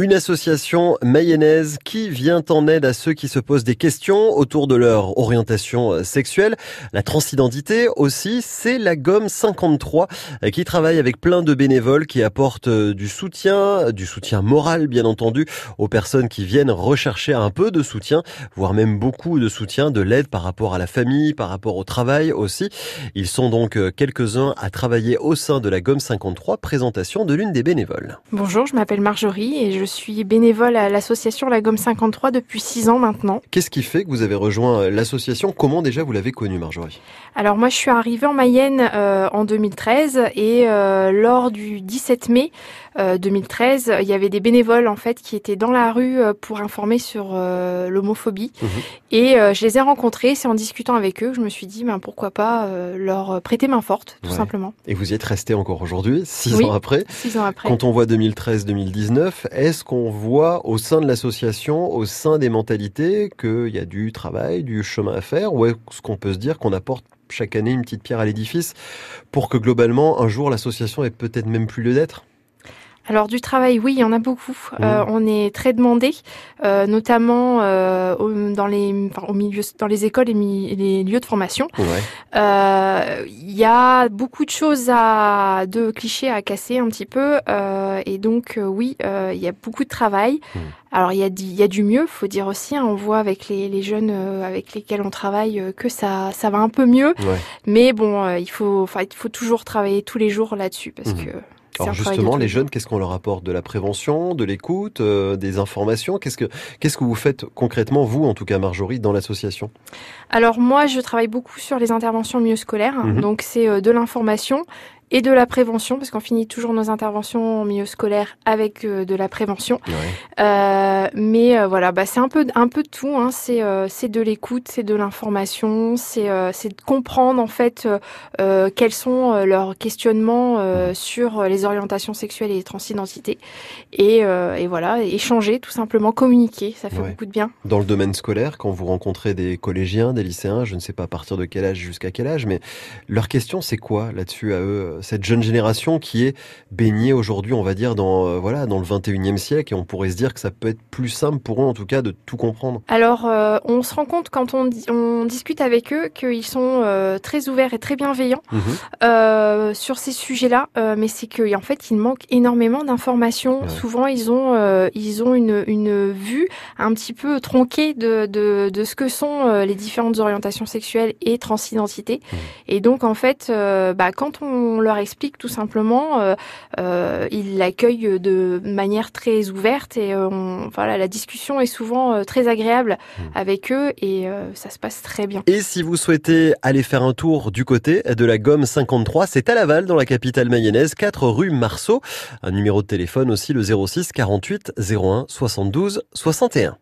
Une association mayonnaise qui vient en aide à ceux qui se posent des questions autour de leur orientation sexuelle. La transidentité aussi, c'est la gomme 53 qui travaille avec plein de bénévoles qui apportent du soutien, du soutien moral bien entendu, aux personnes qui viennent rechercher un peu de soutien, voire même beaucoup de soutien, de l'aide par rapport à la famille, par rapport au travail aussi. Ils sont donc quelques-uns à travailler au sein de la gomme 53, présentation de l'une des bénévoles. Bonjour, je m'appelle Marjorie et je suis bénévole à l'association La Gomme 53 depuis 6 ans maintenant. Qu'est-ce qui fait que vous avez rejoint euh, l'association? Comment déjà vous l'avez connue, Marjorie? Alors moi, je suis arrivée en Mayenne euh, en 2013 et euh, lors du 17 mai 2013, il y avait des bénévoles en fait qui étaient dans la rue pour informer sur l'homophobie mhm. et je les ai rencontrés. C'est en discutant avec eux que je me suis dit, ben pourquoi pas leur prêter main forte, tout simplement. Et vous y êtes resté encore aujourd'hui, six ans après. Six ans après. Quand on voit 2013-2019, est-ce qu'on voit au sein de l'association, au sein des mentalités, qu'il y a du travail, du chemin à faire, ou est-ce qu'on peut se dire qu'on apporte chaque année une petite pierre à l'édifice pour que globalement, un jour, l'association ait peut-être même plus lieu d'être? Alors du travail, oui, il y en a beaucoup. Mmh. Euh, on est très demandé, euh, notamment euh, dans les au milieu, dans les écoles et les lieux de formation. Il y a beaucoup de choses à de clichés à casser un petit peu, et donc oui, il y a beaucoup de travail. Mmh. Alors il y a il y a du mieux, faut dire aussi. Hein, on voit avec les, les jeunes avec lesquels on travaille que ça ça va un peu mieux. Mais bon, il faut enfin il faut toujours travailler tous les jours là-dessus parce mmh. que alors justement, les jeunes, qu'est-ce qu'on leur apporte? De la prévention, de l'écoute, euh, des informations? Qu'est-ce que qu'est-ce que vous faites concrètement, vous, en tout cas Marjorie, dans l'association? Alors moi, je travaille beaucoup sur les interventions mieux scolaires. Mhm. Donc c'est euh, de l'information, et de la prévention, parce qu'on finit toujours nos interventions en milieu scolaire avec euh, de la prévention. Euh, mais euh, voilà, bah, c'est un peu un peu de tout. Hein. C'est c'est de l'écoute, c'est de l'information, c'est c'est de comprendre en fait quels sont leurs questionnements sur les orientations sexuelles et les transidentités. Et, et voilà, échanger tout simplement, communiquer, ça fait beaucoup de bien. Dans le domaine scolaire, quand vous rencontrez des collégiens, des lycéens, je ne sais pas à partir de quel âge jusqu'à quel âge, mais leur question c'est quoi là-dessus à eux cette jeune génération qui est baignée aujourd'hui, on va dire, dans, euh, voilà, dans le 21e siècle, et on pourrait se dire que ça peut être plus simple pour eux, en tout cas, de tout comprendre. Alors, euh, on se rend compte quand on, on discute avec eux qu'ils sont euh, très ouverts et très bienveillants mhm. sur ces sujets-là, mais c'est qu'en fait, il manque énormément d'informations. Souvent, ils ont, ils ont une, une vue un petit peu tronquée de, de, de ce que sont les différentes orientations sexuelles et transidentité. Et donc, en fait, bah, quand on leur explique tout simplement, euh, euh, ils l'accueillent de manière très ouverte et euh, on, voilà, la discussion est souvent euh, très agréable mmh. avec eux et ça se passe très bien. Et si vous souhaitez aller faire un tour du côté de la Gomme 53, c'est à Laval, dans la capitale mayonnaise, 4 rue Marceau. Un numéro de téléphone aussi, le 06 48 01 72 61.